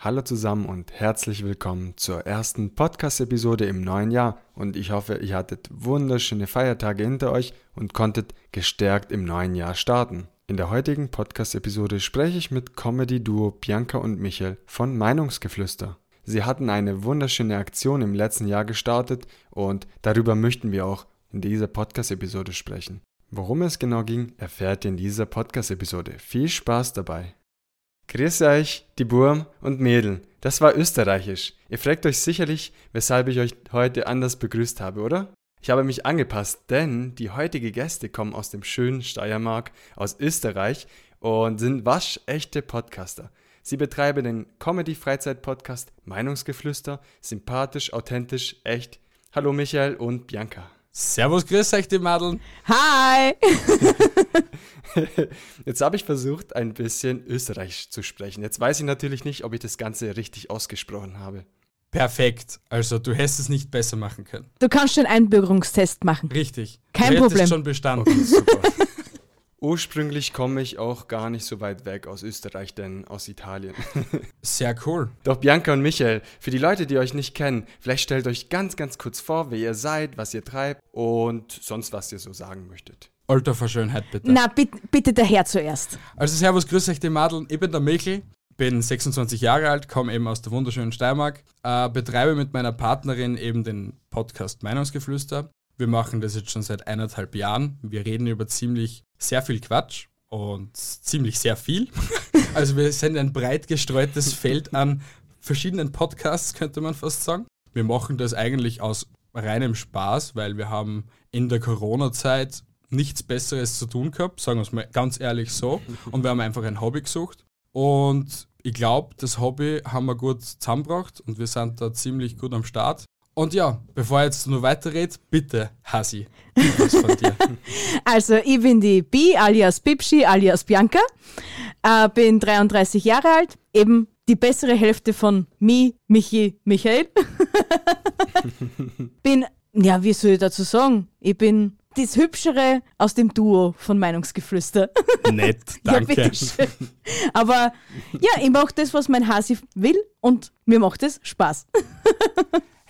Hallo zusammen und herzlich willkommen zur ersten Podcast-Episode im neuen Jahr. Und ich hoffe, ihr hattet wunderschöne Feiertage hinter euch und konntet gestärkt im neuen Jahr starten. In der heutigen Podcast-Episode spreche ich mit Comedy-Duo Bianca und Michael von Meinungsgeflüster. Sie hatten eine wunderschöne Aktion im letzten Jahr gestartet und darüber möchten wir auch in dieser Podcast-Episode sprechen. Worum es genau ging, erfährt ihr in dieser Podcast-Episode. Viel Spaß dabei! Grüß euch, die Burm und Mädel. Das war österreichisch. Ihr fragt euch sicherlich, weshalb ich euch heute anders begrüßt habe, oder? Ich habe mich angepasst, denn die heutigen Gäste kommen aus dem schönen Steiermark, aus Österreich und sind waschechte Podcaster. Sie betreiben den Comedy-Freizeit-Podcast Meinungsgeflüster, sympathisch, authentisch, echt. Hallo Michael und Bianca. Servus, grüß euch, die Madeln. Hi! Jetzt habe ich versucht, ein bisschen Österreichisch zu sprechen. Jetzt weiß ich natürlich nicht, ob ich das Ganze richtig ausgesprochen habe. Perfekt. Also, du hättest es nicht besser machen können. Du kannst den Einbürgerungstest machen. Richtig. Kein du Problem. hättest schon bestanden. Okay, super. Ursprünglich komme ich auch gar nicht so weit weg aus Österreich, denn aus Italien. Sehr cool. Doch Bianca und Michael, für die Leute, die euch nicht kennen, vielleicht stellt euch ganz, ganz kurz vor, wer ihr seid, was ihr treibt und sonst, was ihr so sagen möchtet. Alter Verschönheit, bitte. Na, bitte, bitte der Herr zuerst. Also, Servus, grüß euch, die Madeln. Ich bin der Michel, bin 26 Jahre alt, komme eben aus der wunderschönen Steiermark, äh, betreibe mit meiner Partnerin eben den Podcast Meinungsgeflüster. Wir machen das jetzt schon seit eineinhalb Jahren. Wir reden über ziemlich sehr viel Quatsch und ziemlich sehr viel. Also wir sind ein breit gestreutes Feld an verschiedenen Podcasts, könnte man fast sagen. Wir machen das eigentlich aus reinem Spaß, weil wir haben in der Corona-Zeit nichts Besseres zu tun gehabt, sagen wir es mal ganz ehrlich so. Und wir haben einfach ein Hobby gesucht. Und ich glaube, das Hobby haben wir gut zusammengebracht und wir sind da ziemlich gut am Start. Und ja, bevor ich jetzt nur weiterrede, bitte, Hasi, was von dir. Also, ich bin die Bi, alias Bibschi, alias Bianca. Äh, bin 33 Jahre alt. Eben die bessere Hälfte von Mi, Michi, Michael. bin, ja, wie soll ich dazu sagen? Ich bin das Hübschere aus dem Duo von Meinungsgeflüster. Nett, Ja, danke. bitteschön. Aber ja, ich mache das, was mein Hasi will und mir macht es Spaß.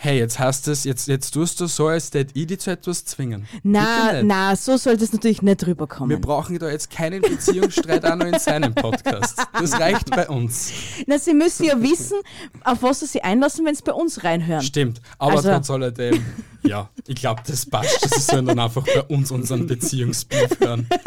hey, jetzt hast es, jetzt, jetzt tust du so, als hätte ich dich zu etwas zwingen. Na, na, so sollte es natürlich nicht Wir rüberkommen. brauchen da jetzt keinen Beziehungsstreit auch noch in seinem Podcast. Das reicht bei uns. Na, sie müssen ja wissen, auf was sie sich einlassen, wenn sie bei uns reinhören. Stimmt. Aber Also- trotz alledem, ja, ich glaube, das passt. Sie sollen dann einfach bei uns unseren Beziehungsbeef hören.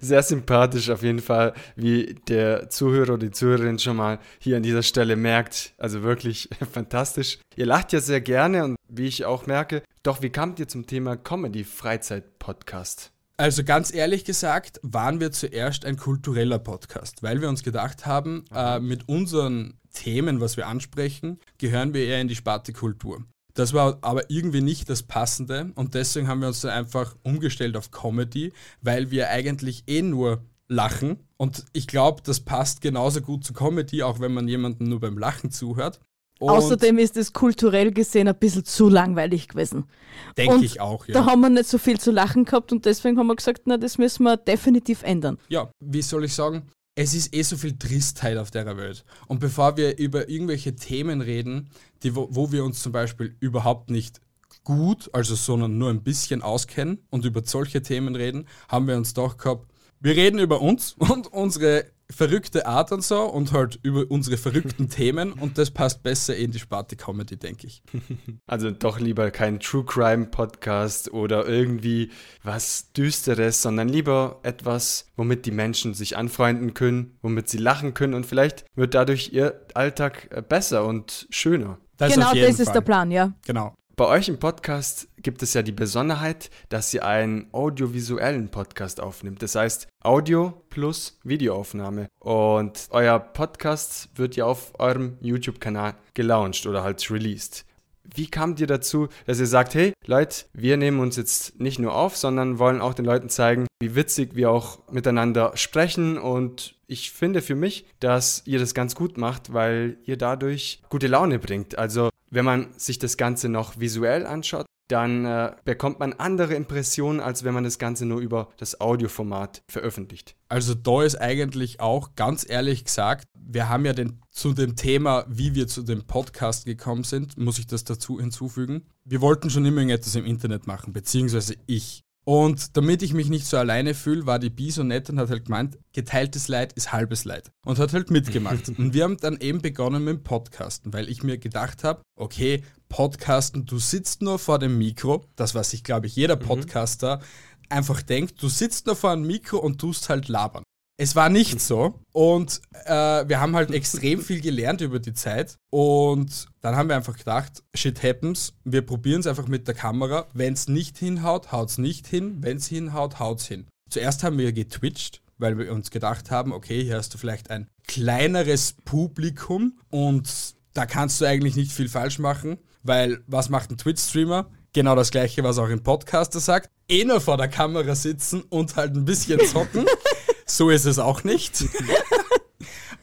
Sehr sympathisch auf jeden Fall, wie der Zuhörer oder die Zuhörerin schon mal hier an dieser Stelle merkt. Also wirklich fantastisch. Ihr lacht ja sehr gerne und wie ich auch merke, doch wie kamt ihr zum Thema Comedy-Freizeit-Podcast? Also ganz ehrlich gesagt, waren wir zuerst ein kultureller Podcast, weil wir uns gedacht haben, äh, mit unseren Themen, was wir ansprechen, gehören wir eher in die Sparte Kultur. Das war aber irgendwie nicht das Passende und deswegen haben wir uns dann einfach umgestellt auf Comedy, weil wir eigentlich eh nur lachen und ich glaube, das passt genauso gut zu Comedy, auch wenn man jemandem nur beim Lachen zuhört. Und Außerdem ist es kulturell gesehen ein bisschen zu langweilig gewesen. denke ich auch, ja. Da haben wir nicht so viel zu lachen gehabt und deswegen haben wir gesagt, na, das müssen wir definitiv ändern. ja, wie soll ich sagen, es ist eh so viel Tristheit auf der Welt. Und bevor wir über irgendwelche Themen reden, die, wo, wo wir uns zum Beispiel überhaupt nicht gut, also sondern nur ein bisschen auskennen und über solche Themen reden, haben wir uns doch gehabt, wir reden über uns und unsere verrückte Art und so und halt über unsere verrückten Themen und das passt besser in die Sparte Comedy, denke ich. Also doch lieber kein True Crime Podcast oder irgendwie was Düsteres, sondern lieber etwas, womit die Menschen sich anfreunden können, womit sie lachen können und vielleicht wird dadurch ihr Alltag äh, besser und schöner. Das genau das ist Fall. der Plan, ja. Genau. Bei euch im Podcast gibt es ja die Besonderheit, dass ihr einen audiovisuellen Podcast aufnimmt. Das heißt Audio plus Videoaufnahme. Und euer Podcast wird ja auf eurem YouTube-Kanal gelauncht oder halt released. Wie kamt ihr dazu, dass ihr sagt, hey Leute, wir nehmen uns jetzt nicht nur auf, sondern wollen auch den Leuten zeigen, wie witzig wir auch miteinander sprechen und ich finde für mich, dass ihr das ganz gut macht, weil ihr dadurch gute Laune bringt. Also wenn man sich das Ganze noch visuell anschaut, dann äh, bekommt man andere Impressionen, als wenn man das Ganze nur über das Audioformat veröffentlicht. Also da ist eigentlich auch ganz ehrlich gesagt, wir haben ja den, zu dem Thema, wie wir zu dem Podcast gekommen sind, muss ich das dazu hinzufügen. Wir wollten schon immer irgendetwas im Internet machen, beziehungsweise ich. Und damit ich mich nicht so alleine fühle, war die Bi so nett und hat halt gemeint, geteiltes Leid ist halbes Leid. Und hat halt mitgemacht. und wir haben dann eben begonnen mit dem Podcasten, weil ich mir gedacht habe, okay, Podcasten, du sitzt nur vor dem Mikro, das was sich, glaube ich, jeder Podcaster einfach denkt, du sitzt nur vor einem Mikro und tust halt labern. Es war nicht so und äh, wir haben halt extrem viel gelernt über die Zeit und dann haben wir einfach gedacht, shit happens, wir probieren es einfach mit der Kamera. Wenn es nicht hinhaut, haut es nicht hin. Wenn es hinhaut, haut es hin. Zuerst haben wir getwitcht, weil wir uns gedacht haben, okay, hier hast du vielleicht ein kleineres Publikum und da kannst du eigentlich nicht viel falsch machen, weil was macht ein Twitch-Streamer? Genau das gleiche, was auch ein Podcaster sagt. Eh nur vor der Kamera sitzen und halt ein bisschen zocken. so ist es auch nicht.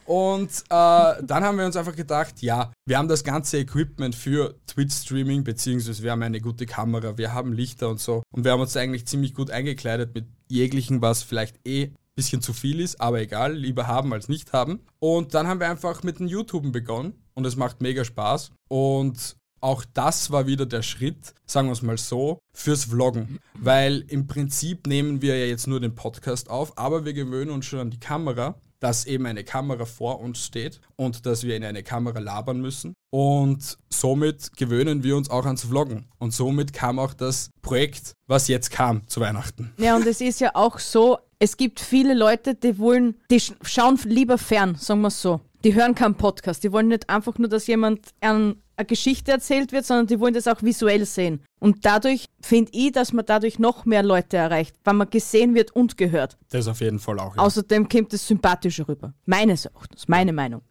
Und äh, dann haben wir uns einfach gedacht, ja, wir haben das ganze Equipment für Twitch-Streaming, beziehungsweise wir haben eine gute Kamera, wir haben Lichter und so. Und wir haben uns eigentlich ziemlich gut eingekleidet mit jeglichen, was vielleicht eh ein bisschen zu viel ist, aber egal, lieber haben als nicht haben. Und dann haben wir einfach mit dem YouTuben begonnen und es macht mega Spaß. Und auch das war wieder der Schritt, sagen wir es mal so, fürs Vloggen. Weil im Prinzip nehmen wir ja jetzt nur den Podcast auf, aber wir gewöhnen uns schon an die Kamera, dass eben eine Kamera vor uns steht und dass wir in eine Kamera labern müssen. Und somit gewöhnen wir uns auch ans Vloggen. Und somit kam auch das Projekt, was jetzt kam zu Weihnachten. Ja, und es ist ja auch so, es gibt viele Leute, die wollen, die sch- schauen lieber fern, sagen wir es so. Die hören keinen Podcast. Die wollen nicht einfach nur, dass jemand ein, eine Geschichte erzählt wird, sondern die wollen das auch visuell sehen. Und dadurch finde ich, dass man dadurch noch mehr Leute erreicht, weil man gesehen wird und gehört. Das auf jeden Fall auch. Ja. Außerdem kommt es sympathischer rüber. Meines Erachtens, meine Meinung.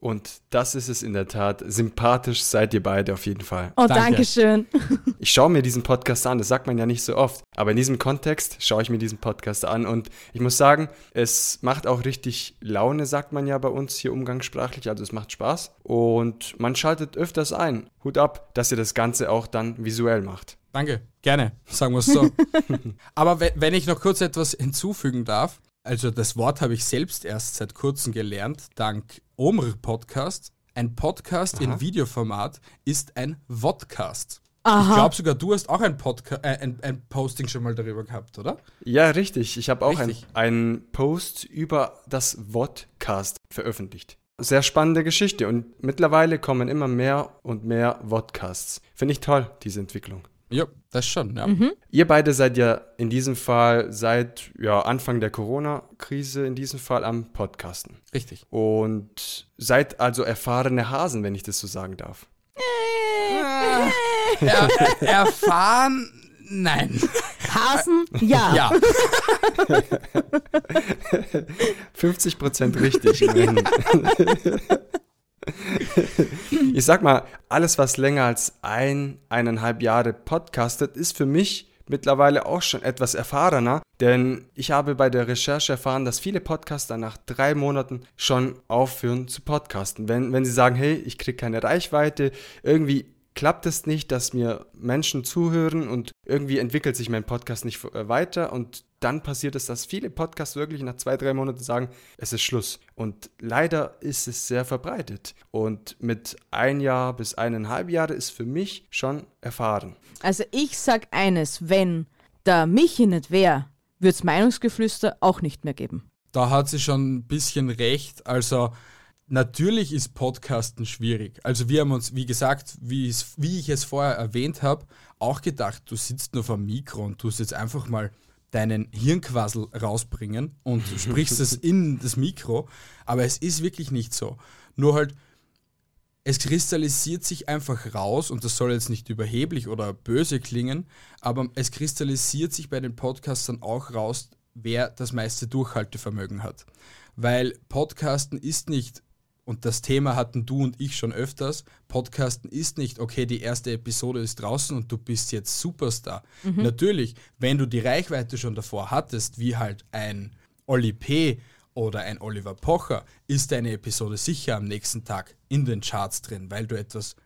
Und das ist es in der Tat. Sympathisch seid ihr beide auf jeden Fall. Oh, Danke. danke schön. Ich schaue mir diesen Podcast an, das sagt man ja nicht so oft. Aber in diesem Kontext schaue ich mir diesen Podcast an und ich muss sagen, es macht auch richtig Laune, sagt man ja bei uns hier umgangssprachlich. Also es macht Spaß und man schaltet öfters ein. Hut ab, dass ihr das Ganze auch dann visuell macht. Danke, gerne, sagen wir es so. Aber we- wenn ich noch kurz etwas hinzufügen darf, also das Wort habe ich selbst erst seit kurzem gelernt, dank Omr Podcast. Ein Podcast in Videoformat ist ein Vodcast. Ich Aha. glaube sogar, du hast auch ein, Podca äh, ein, ein Posting schon mal darüber gehabt, oder? Ja, richtig. Ich habe auch einen Post über das Vodcast veröffentlicht. Sehr spannende Geschichte und mittlerweile kommen immer mehr und mehr Vodcasts. Finde ich toll, diese Entwicklung. Ja, das schon, ja. Ihr beide seid ja in diesem Fall seit ja, Anfang der Corona-Krise in diesem Fall am Podcasten. Richtig. Und seid also erfahrene Hasen, wenn ich das so sagen darf. Er, erfahren? Nein. Hasen? Ja. Ja, 50% richtig. immerhin. ich sag mal, alles, was länger als ein, eineinhalb Jahre podcastet, ist für mich mittlerweile auch schon etwas erfahrener, denn ich habe bei der Recherche erfahren, dass viele Podcaster nach drei Monaten schon aufhören zu podcasten. Wenn, wenn sie sagen, hey, ich kriege keine Reichweite, irgendwie klappt es nicht, dass mir Menschen zuhören und irgendwie entwickelt sich mein Podcast nicht äh, weiter und dann passiert es, dass viele Podcasts wirklich nach zwei, drei Monaten sagen, es ist Schluss. Und leider ist es sehr verbreitet. Und mit ein Jahr bis eineinhalb Jahre ist für mich schon erfahren. Also ich sag eines, wenn der Michi nicht wäre, würde es Meinungsgeflüster auch nicht mehr geben. da hat sie schon ein bisschen recht. Also natürlich ist Podcasten schwierig. Also wir haben uns, wie gesagt, wie, ich es vorher erwähnt habe, auch gedacht, du sitzt nur vor dem Mikro und tust jetzt einfach mal deinen Hirnquassel rausbringen und sprichst es in das Mikro. Aber es ist wirklich nicht so. Nur halt, es kristallisiert sich einfach raus, und das soll jetzt nicht überheblich oder böse klingen, aber es kristallisiert sich bei den Podcastern auch raus, wer das meiste Durchhaltevermögen hat. Weil Podcasten ist nicht, und das Thema hatten du und ich schon öfters, Podcasten ist nicht, okay, die erste Episode ist draußen und du bist jetzt Superstar. Natürlich, wenn du die Reichweite schon davor hattest, wie halt ein Oli P. oder ein Oliver Pocher, ist deine Episode sicher am nächsten Tag in den Charts drin, weil du etwas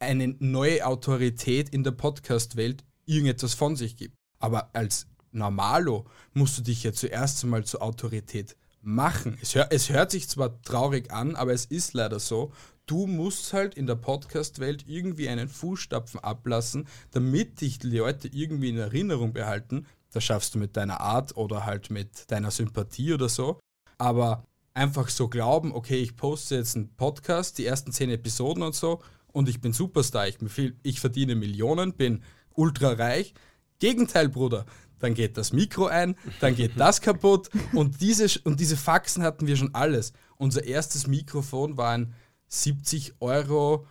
eine neue Autorität in der Podcast-Welt irgendetwas von sich gibt. Aber als Normalo musst du dich ja zuerst einmal zur Autorität machen. Es, hör, es hört sich zwar traurig an, aber es ist leider so. Du musst halt in der Podcast-Welt irgendwie einen Fußstapfen ablassen, damit dich die Leute irgendwie in Erinnerung behalten. Das schaffst du mit deiner Art oder halt mit deiner Sympathie oder so. Aber einfach so glauben, okay, ich poste jetzt einen Podcast, die ersten zehn Episoden und so, und ich bin Superstar, ich, ich verdiene Millionen, bin ultra reich. Gegenteil, Bruder dann geht das Mikro ein, dann geht das kaputt und diese, und diese Faxen hatten wir schon alles. Unser erstes Mikrofon war ein 70 Euro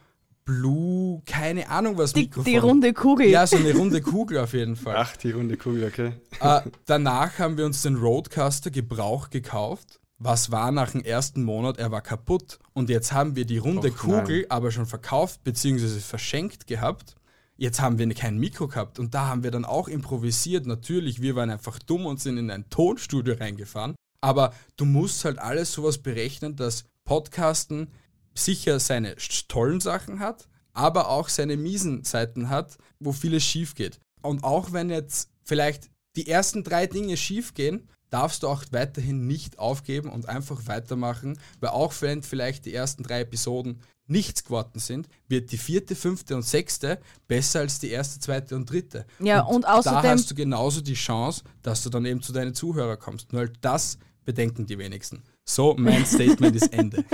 Blue, keine Ahnung was die, Mikrofon. Die runde Kugel. Ja, so eine runde Kugel auf jeden Fall. Ach, die runde Kugel, okay. Äh, danach haben wir uns den Roadcaster Gebrauch gekauft. Was war nach dem ersten Monat? Er war kaputt. Und jetzt haben wir die runde Och, Kugel nein. aber schon verkauft bzw. verschenkt gehabt. Jetzt haben wir kein Mikro gehabt und da haben wir dann auch improvisiert. Natürlich, wir waren einfach dumm und sind in ein Tonstudio reingefahren. Aber du musst halt alles sowas berechnen, dass Podcasten sicher seine tollen Sachen hat, aber auch seine miesen Seiten hat, wo vieles schief geht. Und auch wenn jetzt vielleicht die ersten drei Dinge schief gehen, darfst du auch weiterhin nicht aufgeben und einfach weitermachen, weil auch wenn vielleicht die ersten drei Episoden nichts geworden sind, wird die vierte, fünfte und sechste besser als die erste, zweite und dritte. Ja, und, und außerdem. Da hast du genauso die Chance, dass du dann eben zu deinen Zuhörern kommst. Nur halt das bedenken die wenigsten. So, mein Statement ist Ende.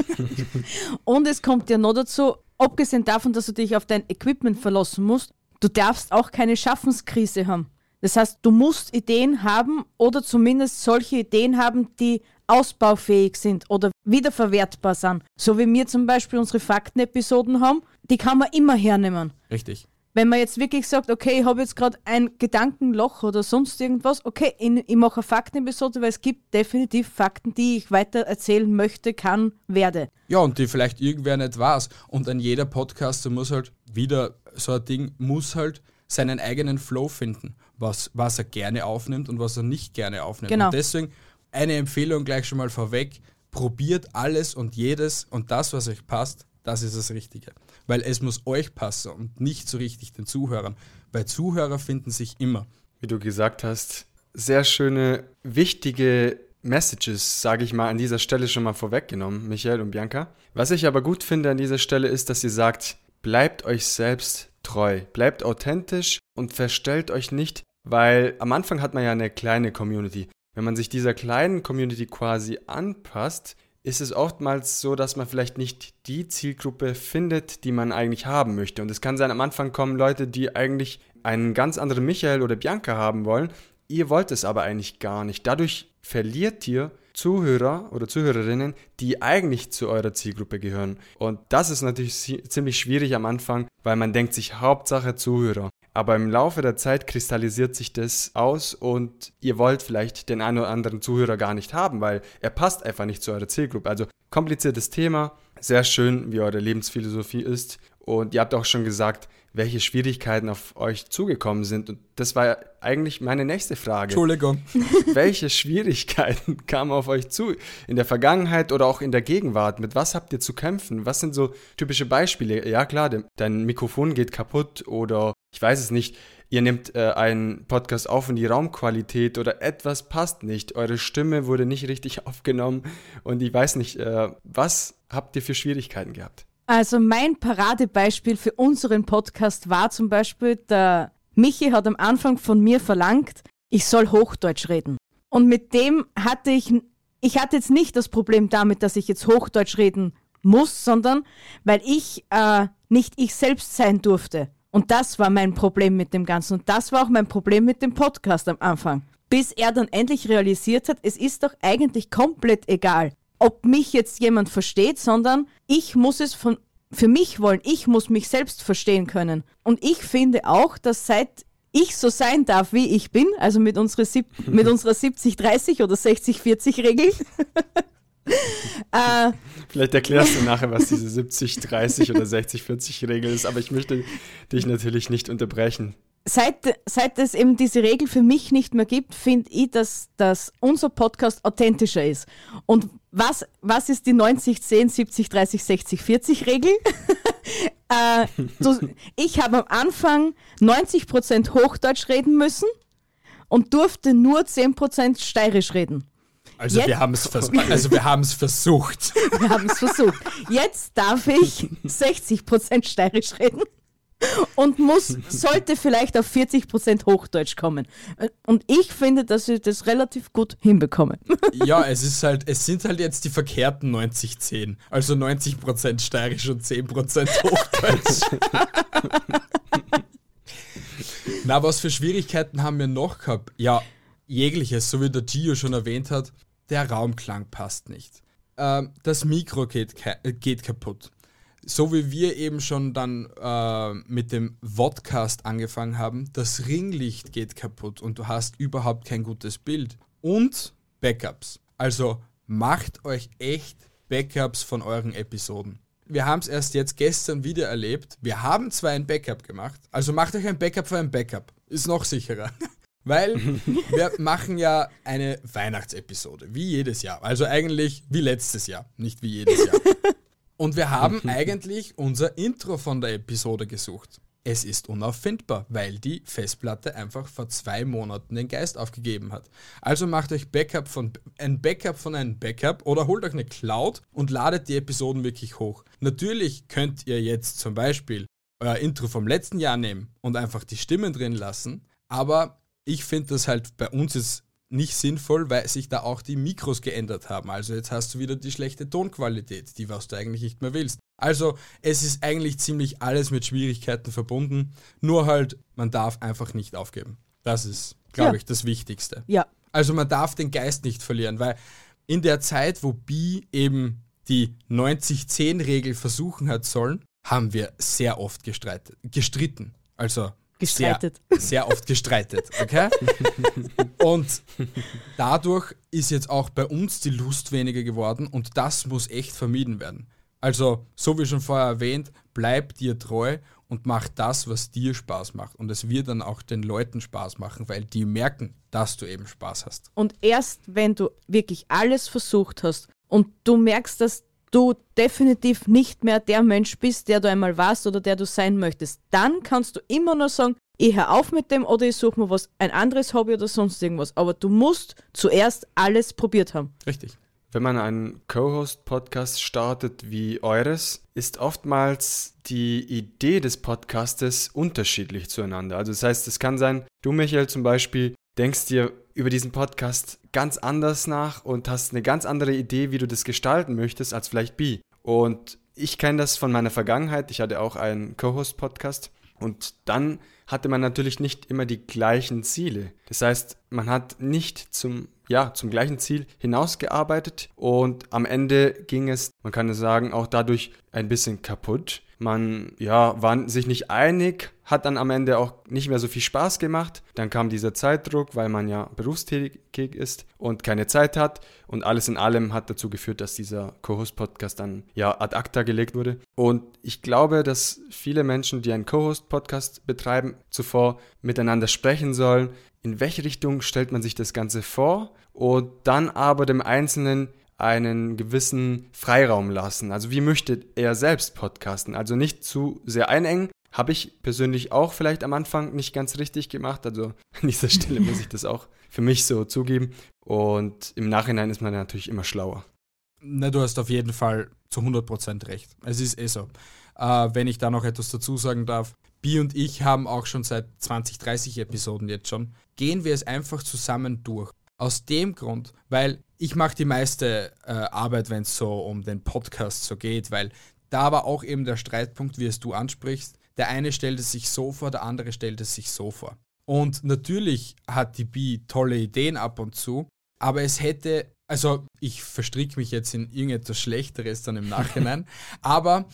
und es kommt ja noch dazu, abgesehen davon, dass du dich auf dein Equipment verlassen musst, du darfst auch keine Schaffenskrise haben. Das heißt, du musst Ideen haben oder zumindest solche Ideen haben, die ausbaufähig sind oder wiederverwertbar sind. So wie wir zum Beispiel unsere Faktenepisoden haben, die kann man immer hernehmen. Richtig. Wenn man jetzt wirklich sagt, okay, ich habe jetzt gerade ein Gedankenloch oder sonst irgendwas, okay, ich, ich mache eine Faktenepisode, weil es gibt definitiv Fakten, die ich weiter erzählen möchte, kann, werde. Ja, und die vielleicht irgendwer nicht weiß. Und an jeder Podcaster muss halt wieder so ein Ding, muss halt seinen eigenen Flow finden, was, was er gerne aufnimmt und was er nicht gerne aufnimmt. Genau. Und deswegen eine Empfehlung gleich schon mal vorweg, probiert alles und jedes und das, was euch passt, das ist das Richtige. Weil es muss euch passen und nicht so richtig den Zuhörern, weil Zuhörer finden sich immer. Wie du gesagt hast, sehr schöne, wichtige Messages, sage ich mal, an dieser Stelle schon mal vorweggenommen, Michael und Bianca. Was ich aber gut finde an dieser Stelle ist, dass ihr sagt, bleibt euch selbst treu, bleibt authentisch und verstellt euch nicht, weil am Anfang hat man ja eine kleine Community. Wenn man sich dieser kleinen Community quasi anpasst, ist es oftmals so, dass man vielleicht nicht die Zielgruppe findet, die man eigentlich haben möchte. Und es kann sein, am Anfang kommen Leute, die eigentlich einen ganz anderen Michael oder Bianca haben wollen. Ihr wollt es aber eigentlich gar nicht. Dadurch verliert ihr Zuhörer oder Zuhörerinnen, die eigentlich zu eurer Zielgruppe gehören. Und das ist natürlich ziemlich schwierig am Anfang, weil man denkt sich Hauptsache Zuhörer. Aber im Laufe der Zeit kristallisiert sich das aus und ihr wollt vielleicht den einen oder anderen Zuhörer gar nicht haben, weil er passt einfach nicht zu eurer Zielgruppe. Also kompliziertes Thema, sehr schön, wie eure Lebensphilosophie ist. Und ihr habt auch schon gesagt, welche Schwierigkeiten auf euch zugekommen sind. Und das war eigentlich meine nächste Frage. Entschuldigung. Welche Schwierigkeiten kamen auf euch zu in der Vergangenheit oder auch in der Gegenwart? Mit was habt ihr zu kämpfen? Was sind so typische Beispiele? Ja klar, dein Mikrofon geht kaputt oder ich weiß es nicht. Ihr nehmt äh, einen Podcast auf und die Raumqualität oder etwas passt nicht. Eure Stimme wurde nicht richtig aufgenommen und ich weiß nicht, äh, was habt ihr für Schwierigkeiten gehabt? Also mein Paradebeispiel für unseren Podcast war zum Beispiel, der Michi hat am Anfang von mir verlangt, ich soll Hochdeutsch reden. Und mit dem hatte ich, ich hatte jetzt nicht das Problem damit, dass ich jetzt Hochdeutsch reden muss, sondern weil ich äh, nicht ich selbst sein durfte. Und das war mein Problem mit dem Ganzen. Und das war auch mein Problem mit dem Podcast am Anfang. Bis er dann endlich realisiert hat, es ist doch eigentlich komplett egal, ob mich jetzt jemand versteht, sondern ich muss es von, für mich wollen. Ich muss mich selbst verstehen können. Und ich finde auch, dass seit ich so sein darf, wie ich bin, also mit unserer, mit unserer 70-30 oder 60-40-Regel, äh, Vielleicht erklärst du nachher, was diese 70-30 oder 60-40-Regel ist, aber ich möchte dich natürlich nicht unterbrechen seit, seit es eben diese Regel für mich nicht mehr gibt, finde ich, dass, dass unser Podcast authentischer ist. Und was, was ist die 90, 10, 70, 30, 60, 40 Regel? Äh, du, ich habe am Anfang 90% Hochdeutsch reden müssen und durfte nur 10% Steirisch reden. Also Jetzt- wir haben es vers also wir haben es versucht. Wir haben es versucht. Jetzt darf ich 60% Steirisch reden und muss, sollte vielleicht auf 40% Hochdeutsch kommen. Und ich finde, dass ich das relativ gut hinbekomme. Ja, es ist halt, es sind halt jetzt die verkehrten 90-10. Also 90% steirisch und 10% Hochdeutsch. Na, was für Schwierigkeiten haben wir noch gehabt? Ja, jegliches, so wie der Gio schon erwähnt hat, der Raumklang passt nicht. Ähm, das Mikro geht, geht kaputt. So wie wir eben schon dann äh, mit dem Vodcast angefangen haben, das Ringlicht geht kaputt und du hast überhaupt kein gutes Bild. Und Backups. Also macht euch echt Backups von euren Episoden. Wir haben es erst jetzt gestern wieder erlebt. Wir haben zwar ein Backup gemacht, also macht euch ein Backup für ein Backup. Ist noch sicherer. Weil wir machen ja eine Weihnachtsepisode, wie jedes Jahr. Also eigentlich wie letztes Jahr, nicht wie jedes Jahr. Und wir haben eigentlich unser Intro von der Episode gesucht. Es ist unauffindbar, weil die Festplatte einfach vor zwei Monaten den Geist aufgegeben hat. Also macht euch Backup von, ein Backup von einem Backup oder holt euch eine Cloud und ladet die Episoden wirklich hoch. Natürlich könnt ihr jetzt zum Beispiel euer Intro vom letzten Jahr nehmen und einfach die Stimmen drin lassen, aber ich finde das halt bei uns ist nicht sinnvoll, weil sich da auch die Mikros geändert haben. Also jetzt hast du wieder die schlechte Tonqualität, die was du eigentlich nicht mehr willst. Also es ist eigentlich ziemlich alles mit Schwierigkeiten verbunden, nur halt man darf einfach nicht aufgeben. Das ist, glaube Ja. ich, das Wichtigste. Ja, Also man darf den Geist nicht verlieren, weil in der Zeit, wo Bi eben die 90-10-Regel versuchen hat sollen, haben wir sehr oft gestritten. Also Gestreitet. Sehr, sehr oft gestreitet, okay? Und dadurch ist jetzt auch bei uns die Lust weniger geworden und das muss echt vermieden werden. Also, so wie schon vorher erwähnt, bleib dir treu und mach das, was dir Spaß macht. Und es wird dann auch den Leuten Spaß machen, weil die merken, dass du eben Spaß hast. Und erst wenn du wirklich alles versucht hast und du merkst, dass du definitiv nicht mehr der Mensch bist, der du einmal warst oder der du sein möchtest, dann kannst du immer nur sagen, ich hör auf mit dem oder ich suche mir was, ein anderes Hobby oder sonst irgendwas. Aber du musst zuerst alles probiert haben. Richtig. Wenn man einen Co-Host-Podcast startet wie eures, ist oftmals die Idee des Podcastes unterschiedlich zueinander. Also das heißt, es kann sein, du Michael zum Beispiel denkst dir über diesen Podcast ganz anders nach und hast eine ganz andere Idee, wie du das gestalten möchtest, als vielleicht Bi. Und ich kenne das von meiner Vergangenheit. Ich hatte auch einen Co-Host-Podcast und dann hatte man natürlich nicht immer die gleichen Ziele. Das heißt, man hat nicht zum, ja, zum gleichen Ziel hinausgearbeitet und am Ende ging es, man kann sagen, auch dadurch ein bisschen kaputt. Man ja, war sich nicht einig, hat dann am Ende auch nicht mehr so viel Spaß gemacht. Dann kam dieser Zeitdruck, weil man ja berufstätig ist und keine Zeit hat. Und alles in allem hat dazu geführt, dass dieser Co-Host-Podcast dann ja ad acta gelegt wurde. Und ich glaube, dass viele Menschen, die einen Co-Host-Podcast betreiben, zuvor miteinander sprechen sollen. In welche Richtung stellt man sich das Ganze vor? Und dann aber dem Einzelnen einen gewissen Freiraum lassen. Also wie möchte er selbst podcasten? Also nicht zu sehr einengen. Habe ich persönlich auch vielleicht am Anfang nicht ganz richtig gemacht. Also an dieser Stelle muss ich das auch für mich so zugeben. Und im Nachhinein ist man natürlich immer schlauer. Na, du hast auf jeden Fall zu 100% recht. Es ist eh so. Äh, wenn ich da noch etwas dazu sagen darf, Bi und ich haben auch schon seit 20, 30 Episoden jetzt schon, gehen wir es einfach zusammen durch. Aus dem Grund, weil ich mache die meiste äh, Arbeit, wenn es so um den Podcast so geht, weil da war auch eben der Streitpunkt, wie es du ansprichst. Der eine stellt es sich so vor, der andere stellt es sich so vor. Und natürlich hat die Bi tolle Ideen ab und zu, aber es hätte, also ich verstricke mich jetzt in irgendetwas Schlechteres dann im Nachhinein, aber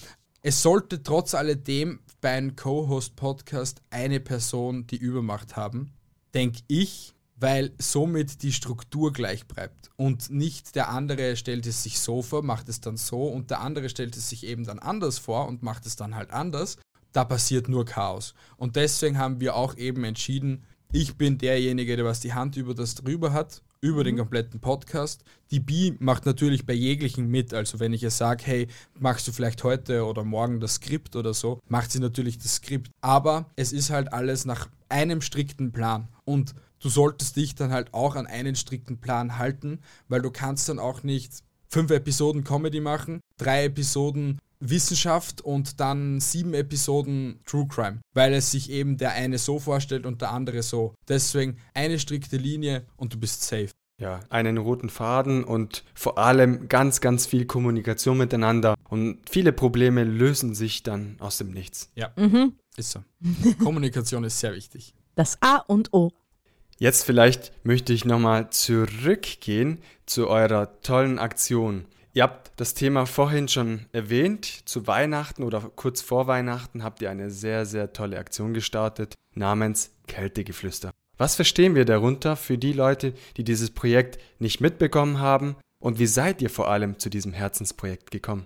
es sollte trotz alledem bei einem Co-Host-Podcast eine Person die Übermacht haben, denke ich, weil somit die Struktur gleich bleibt und nicht der andere stellt es sich so vor, macht es dann so und der andere stellt es sich eben dann anders vor und macht es dann halt anders. Da passiert nur Chaos. Und deswegen haben wir auch eben entschieden, ich bin derjenige, der was die Hand über das drüber hat, über den kompletten Podcast. Die Bi macht natürlich bei jeglichen mit. Also wenn ich ihr sage, hey, machst du vielleicht heute oder morgen das Skript oder so, macht sie natürlich das Skript. Aber es ist halt alles nach einem strikten Plan. Und du solltest dich dann halt auch an einen strikten Plan halten, weil du kannst dann auch nicht fünf Episoden Comedy machen, drei Episoden Wissenschaft und dann sieben Episoden True Crime, weil es sich eben der eine so vorstellt und der andere so. Deswegen eine strikte Linie und du bist safe. Ja, einen roten Faden und vor allem ganz, ganz viel Kommunikation miteinander und viele Probleme lösen sich dann aus dem Nichts. Ja, Mhm. ist so. Kommunikation ist sehr wichtig. Das A und O. Jetzt vielleicht möchte ich nochmal zurückgehen zu eurer tollen Aktion. Ihr habt das Thema vorhin schon erwähnt. Zu Weihnachten oder kurz vor Weihnachten habt ihr eine sehr, sehr tolle Aktion gestartet namens Kältegeflüster. Was verstehen wir darunter für die Leute, die dieses Projekt nicht mitbekommen haben? Und wie seid ihr vor allem zu diesem Herzensprojekt gekommen?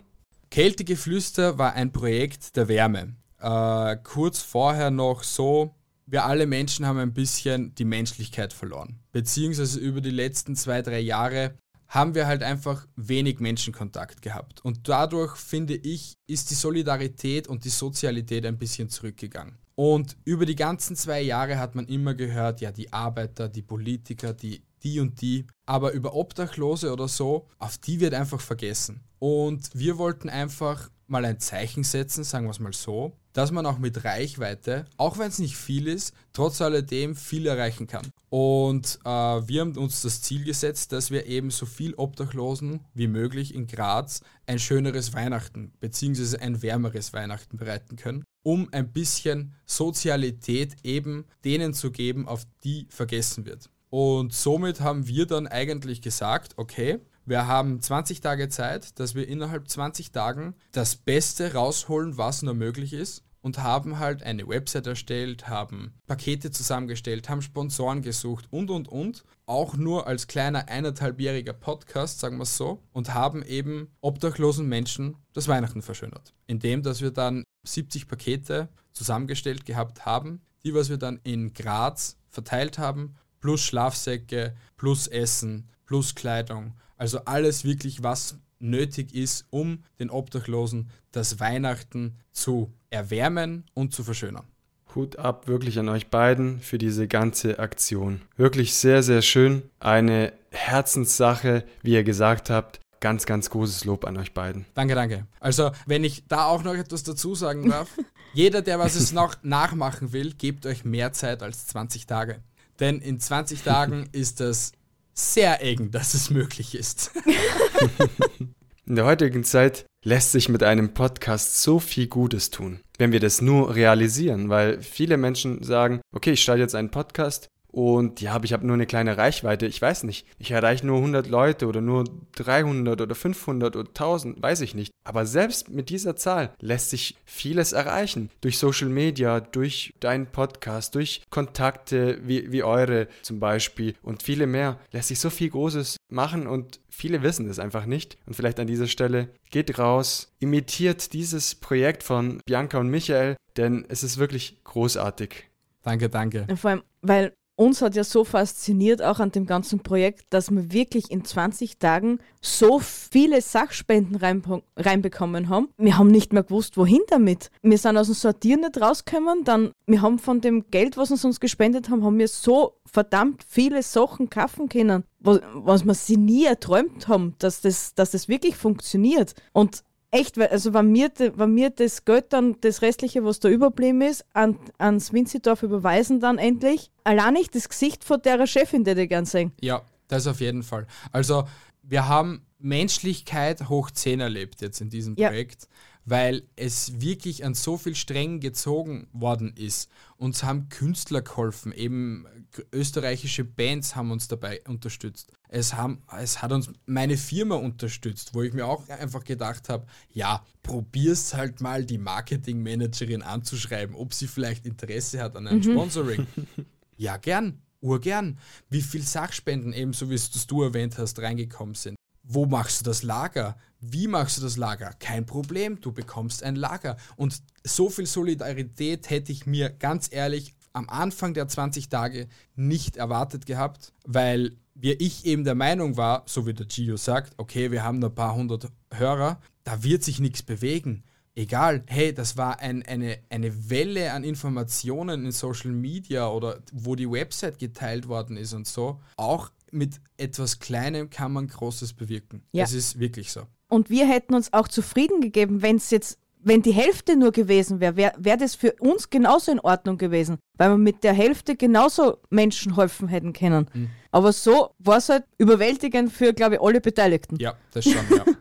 Kältegeflüster war ein Projekt der Wärme. Äh, kurz vorher noch so, wir alle Menschen haben ein bisschen die Menschlichkeit verloren. Beziehungsweise über die letzten zwei, drei Jahre haben wir halt einfach wenig Menschenkontakt gehabt. Und dadurch, finde ich, ist die Solidarität und die Sozialität ein bisschen zurückgegangen. Und über die ganzen zwei Jahre hat man immer gehört, ja, die Arbeiter, die Politiker, die, die und die. Aber über Obdachlose oder so, auf die wird einfach vergessen. Und wir wollten einfach mal ein Zeichen setzen, sagen wir es mal so, dass man auch mit Reichweite, auch wenn es nicht viel ist, trotz alledem viel erreichen kann. Und äh, wir haben uns das Ziel gesetzt, dass wir eben so viel Obdachlosen wie möglich in Graz ein schöneres Weihnachten bzw. ein wärmeres Weihnachten bereiten können, um ein bisschen Sozialität eben denen zu geben, auf die vergessen wird. Und somit haben wir dann eigentlich gesagt, okay, wir haben 20 Tage Zeit, dass wir innerhalb 20 Tagen das Beste rausholen, was nur möglich ist. Und haben halt eine Website erstellt, haben Pakete zusammengestellt, haben Sponsoren gesucht und und und. Auch nur als kleiner eineinhalbjähriger Podcast, sagen wir es so. Und haben eben obdachlosen Menschen das Weihnachten verschönert. Indem, dass wir dann 70 Pakete zusammengestellt gehabt haben, die, was wir dann in Graz verteilt haben, plus Schlafsäcke, plus Essen, plus Kleidung. Also alles wirklich, was nötig ist, um den Obdachlosen das Weihnachten zu erwärmen und zu verschönern. Hut ab wirklich an euch beiden für diese ganze Aktion. Wirklich sehr, sehr schön. Eine Herzenssache, wie ihr gesagt habt. Ganz, ganz großes Lob an euch beiden. Danke, danke. Also, wenn ich da auch noch etwas dazu sagen darf, jeder, der was es noch nachmachen will, gebt euch mehr Zeit als 20 Tage. Denn in 20 Tagen ist das sehr eng, dass es möglich ist. In der heutigen Zeit lässt sich mit einem Podcast so viel Gutes tun, wenn wir das nur realisieren, weil viele Menschen sagen, okay, ich starte jetzt einen Podcast und ja, aber ich habe nur eine kleine Reichweite, ich weiß nicht, ich erreiche nur 100 Leute oder nur 300 oder 500 oder 1000, weiß ich nicht. Aber selbst mit dieser Zahl lässt sich vieles erreichen. Durch Social Media, durch deinen Podcast, durch Kontakte wie, wie eure zum Beispiel und viele mehr lässt sich so viel Großes machen und viele wissen es einfach nicht. Und vielleicht an dieser Stelle geht raus, imitiert dieses Projekt von Bianca und Michael, denn es ist wirklich großartig. Danke, danke. Vor allem, weil uns hat ja so fasziniert auch an dem ganzen Projekt, dass wir wirklich in 20 Tagen so viele Sachspenden rein, reinbekommen haben. Wir haben nicht mehr gewusst, wohin damit. Wir sind aus dem Sortieren nicht rausgekommen, dann wir haben von dem Geld, was uns uns gespendet haben, haben wir so verdammt viele Sachen kaufen können, was, was wir sie nie erträumt haben, dass das, dass das wirklich funktioniert. Und echt, weil- also wenn mir, wenn mir das Geld dann, das Restliche, was da überblieben ist, an, ans Winzidorf überweisen dann endlich, allein nicht das Gesicht von der Chefin, die ich gern sehen. Ja, das auf jeden Fall. Also, wir haben Menschlichkeit hoch 10 erlebt jetzt in diesem Ja. Projekt, weil es wirklich an so viel Strängen gezogen worden ist. Uns haben Künstler geholfen, eben österreichische Bands haben uns dabei unterstützt. Es, haben, es hat uns meine Firma unterstützt, wo ich mir auch einfach gedacht habe, ja, probier's halt mal die Marketingmanagerin anzuschreiben, ob sie vielleicht Interesse hat an einem Sponsoring. Ja, gern, urgern. Wie viel Sachspenden, ebenso wie es du erwähnt hast, reingekommen sind. Wo machst du das Lager? Wie machst du das Lager? Kein Problem, du bekommst ein Lager. Und so viel Solidarität hätte ich mir ganz ehrlich am Anfang der 20 Tage nicht erwartet gehabt, weil wir ich eben der Meinung war, so wie der Gio sagt, okay, wir haben nur ein paar hundert Hörer, da wird sich nichts bewegen. Egal, hey, das war ein, eine, eine Welle an Informationen in Social Media oder wo die Website geteilt worden ist und so. Auch mit etwas Kleinem kann man Großes bewirken. Ja. Das ist wirklich so. Und wir hätten uns auch zufrieden gegeben, wenn es jetzt, wenn die Hälfte nur gewesen wäre, wäre wär das für uns genauso in Ordnung gewesen, weil wir mit der Hälfte genauso Menschen helfen hätten können. Mhm. Aber so war es halt überwältigend für, glaube ich, alle Beteiligten. Ja, das schon, ja.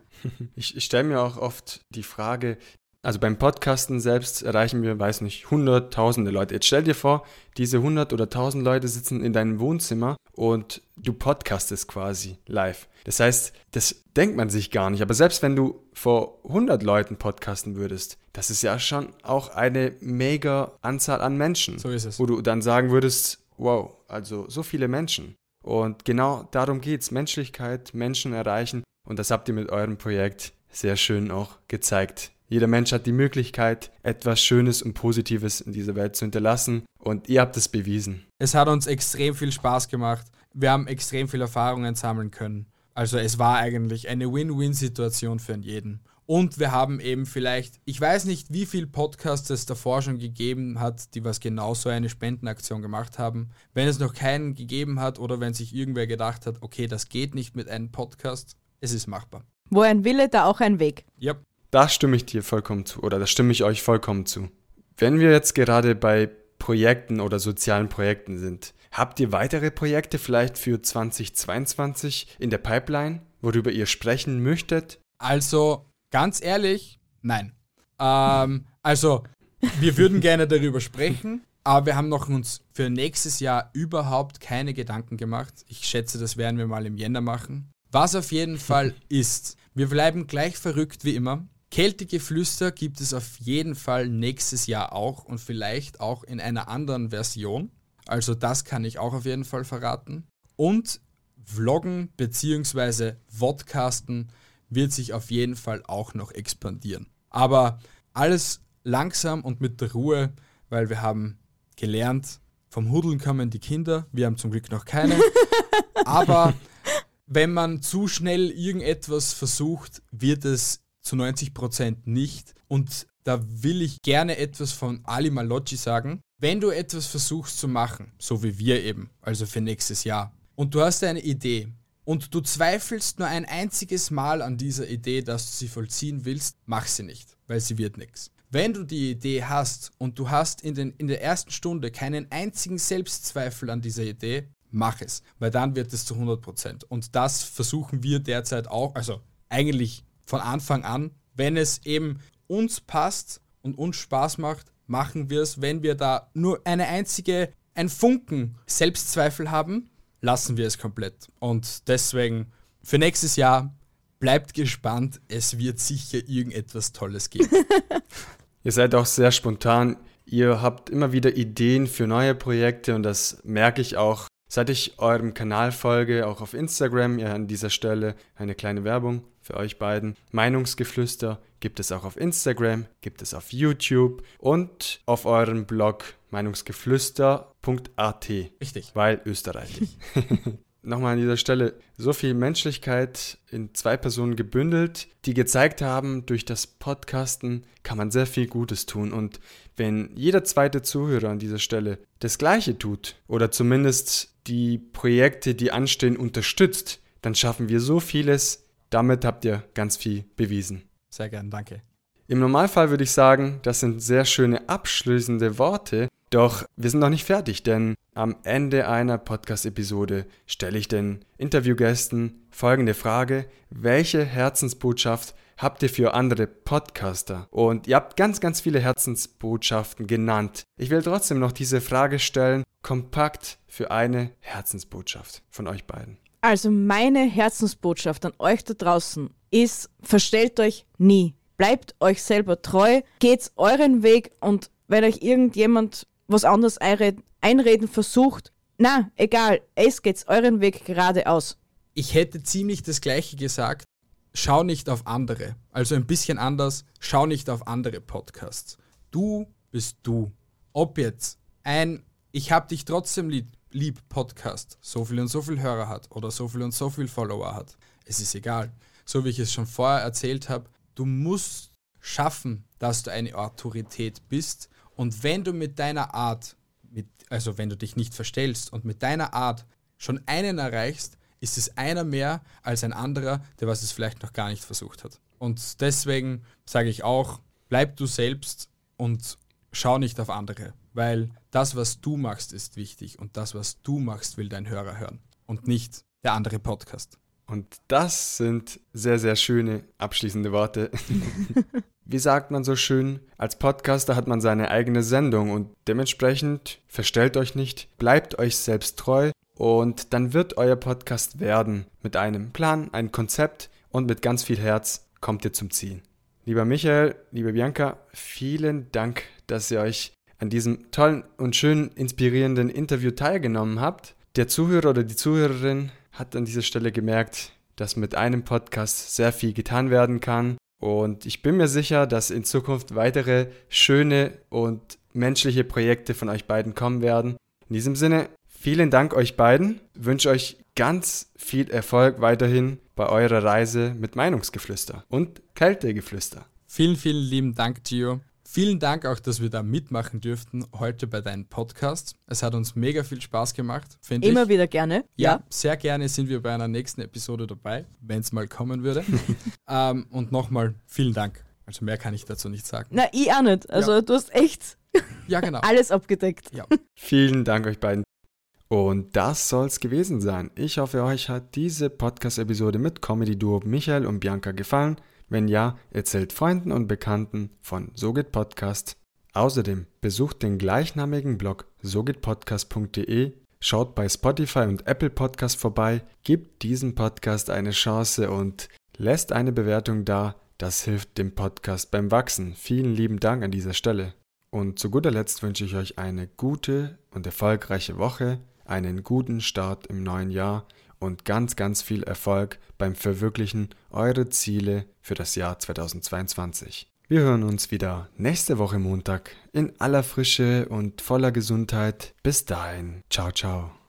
Ich, ich stelle mir auch oft die Frage, also beim Podcasten selbst erreichen wir, weiß nicht, hunderttausende Leute. Jetzt stell dir vor, diese hundert oder tausend Leute sitzen in deinem Wohnzimmer und du podcastest quasi live. Das heißt, das denkt man sich gar nicht. Aber selbst wenn du vor 100 Leuten podcasten würdest, das ist ja schon auch eine mega Anzahl an Menschen. So ist es. Wo du dann sagen würdest, wow, also so viele Menschen. Und genau darum geht's. Menschlichkeit, Menschen erreichen. Und das habt ihr mit eurem Projekt sehr schön auch gezeigt. Jeder Mensch hat die Möglichkeit, etwas Schönes und Positives in dieser Welt zu hinterlassen. Und ihr habt es bewiesen. Es hat uns extrem viel Spaß gemacht. Wir haben extrem viel Erfahrungen sammeln können. Also es war eigentlich eine Win-Win-Situation für jeden. Und wir haben eben vielleicht, ich weiß nicht, wie viele Podcasts es davor schon gegeben hat, die was genau so eine Spendenaktion gemacht haben. Wenn es noch keinen gegeben hat oder wenn sich irgendwer gedacht hat, okay, das geht nicht mit einem Podcast, es ist machbar. Wo ein Wille, da auch ein Weg. Ja, Da stimme ich dir vollkommen zu oder da stimme ich euch vollkommen zu. Wenn wir jetzt gerade bei Projekten oder sozialen Projekten sind, habt ihr weitere Projekte vielleicht für 2022 in der Pipeline, worüber ihr sprechen möchtet? also ganz ehrlich, nein. Ähm, also wir würden gerne darüber sprechen, aber wir haben noch uns für nächstes Jahr überhaupt keine Gedanken gemacht. Ich schätze, das werden wir mal im Jänner machen. Was auf jeden Fall ist, wir bleiben gleich verrückt wie immer. Kältegeflüster gibt es auf jeden Fall nächstes Jahr auch und vielleicht auch in einer anderen Version. Also das kann ich auch auf jeden Fall verraten. Und Vloggen bzw. Vodcasten wird sich auf jeden Fall auch noch expandieren. Aber alles langsam und mit der Ruhe, weil wir haben gelernt, vom Hudeln kommen die Kinder. Wir haben zum Glück noch keine. Aber wenn man zu schnell irgendetwas versucht, wird es zu 90% nicht. Und da will ich gerne etwas von Ali Malocci sagen. Wenn du etwas versuchst zu machen, so wie wir eben, also für nächstes Jahr, und du hast eine Idee und du zweifelst nur ein einziges Mal an dieser Idee, dass du sie vollziehen willst, mach sie nicht, weil sie wird nichts. Wenn du die Idee hast und du hast in, den, in der ersten Stunde keinen einzigen Selbstzweifel an dieser Idee, mach es, weil dann wird es zu 100%. Und das versuchen wir derzeit auch, also eigentlich von Anfang an, wenn es eben uns passt und uns Spaß macht, machen wir es. Wenn wir da nur eine einzige, ein Funken Selbstzweifel haben, lassen wir es komplett. Und deswegen für nächstes Jahr bleibt gespannt, es wird sicher irgendetwas Tolles geben. Ihr seid auch sehr spontan. Ihr habt immer wieder Ideen für neue Projekte und das merke ich auch, seit ich eurem Kanal folge, auch auf Instagram. Ja, an dieser Stelle eine kleine Werbung für euch beiden. Meinungsgeflüster gibt es auch auf Instagram, gibt es auf YouTube und auf eurem Blog meinungsgeflüster.at, Richtig. weil österreichisch. Nochmal an dieser Stelle so viel Menschlichkeit in zwei Personen gebündelt, die gezeigt haben, durch das Podcasten kann man sehr viel Gutes tun. Und wenn jeder zweite Zuhörer an dieser Stelle das Gleiche tut oder zumindest die Projekte, die anstehen, unterstützt, dann schaffen wir so vieles. Damit habt ihr ganz viel bewiesen. Sehr gern, danke. Im Normalfall würde ich sagen, das sind sehr schöne abschließende Worte. Doch wir sind noch nicht fertig, denn am Ende einer Podcast-Episode stelle ich den Interviewgästen folgende Frage. Welche Herzensbotschaft habt ihr für andere Podcaster? Und ihr habt ganz, ganz viele Herzensbotschaften genannt. Ich will trotzdem noch diese Frage stellen, kompakt für eine Herzensbotschaft von euch beiden. Also meine Herzensbotschaft an euch da draußen ist, verstellt euch nie. Bleibt euch selber treu, geht's euren Weg und wenn euch irgendjemand was anderes einreden, einreden versucht, na, egal, es geht's euren Weg geradeaus. Ich hätte ziemlich das gleiche gesagt. Schau nicht auf andere. Also ein bisschen anders. Schau nicht auf andere Podcasts. Du bist du. Ob jetzt ein Ich hab dich trotzdem lieb, lieb Podcast so viel und so viel Hörer hat oder so viel und so viel Follower hat. Es ist egal. So wie ich es schon vorher erzählt habe, du musst schaffen, dass du eine Autorität bist. Und wenn du mit deiner Art, mit, also wenn du dich nicht verstellst und mit deiner Art schon einen erreichst, ist es einer mehr als ein anderer, der was es vielleicht noch gar nicht versucht hat. Und deswegen sage ich auch, bleib du selbst und schau nicht auf andere, weil das, was du machst, ist wichtig und das, was du machst, will dein Hörer hören und nicht der andere Podcast. Und das sind sehr, sehr schöne abschließende Worte. Wie sagt man so schön, als Podcaster hat man seine eigene Sendung und dementsprechend verstellt euch nicht, bleibt euch selbst treu und dann wird euer Podcast werden mit einem Plan, einem Konzept und mit ganz viel Herz kommt ihr zum Ziel. Lieber Michael, liebe Bianca, vielen Dank, dass ihr euch an diesem tollen und schönen, inspirierenden Interview teilgenommen habt. Der Zuhörer oder die Zuhörerin hat an dieser Stelle gemerkt, dass mit einem Podcast sehr viel getan werden kann. Und ich bin mir sicher, dass in Zukunft weitere schöne und menschliche Projekte von euch beiden kommen werden. In diesem Sinne, vielen Dank euch beiden. Ich wünsche euch ganz viel Erfolg weiterhin bei eurer Reise mit Meinungsgeflüster und Kältegeflüster. Vielen, vielen lieben Dank, Gio. Vielen Dank auch, dass wir da mitmachen dürften heute bei deinem Podcast. Es hat uns mega viel Spaß gemacht, finde ich. Immer wieder gerne. Ja, ja, sehr gerne sind wir bei einer nächsten Episode dabei, wenn es mal kommen würde. ähm, und nochmal vielen Dank. Also mehr kann ich dazu nicht sagen. Na, ich auch nicht. Also ja. du hast echt ja, genau. alles abgedeckt. Ja. Vielen Dank euch beiden. Und das soll's gewesen sein. Ich hoffe, euch hat diese Podcast-Episode mit Comedy-Duo Michael und Bianca gefallen. Wenn ja, erzählt Freunden und Bekannten von Sogit Podcast. Außerdem besucht den gleichnamigen Blog sogitpodcast.de, schaut bei Spotify und Apple Podcast vorbei, gibt diesem Podcast eine Chance und lässt eine Bewertung da. Das hilft dem Podcast beim Wachsen. Vielen lieben Dank an dieser Stelle. Und zu guter Letzt wünsche ich euch eine gute und erfolgreiche Woche, einen guten Start im neuen Jahr und ganz, ganz viel Erfolg beim Verwirklichen eurer Ziele für das Jahr 2022. Wir hören uns wieder nächste Woche Montag in aller Frische und voller Gesundheit. Bis dahin, ciao, ciao.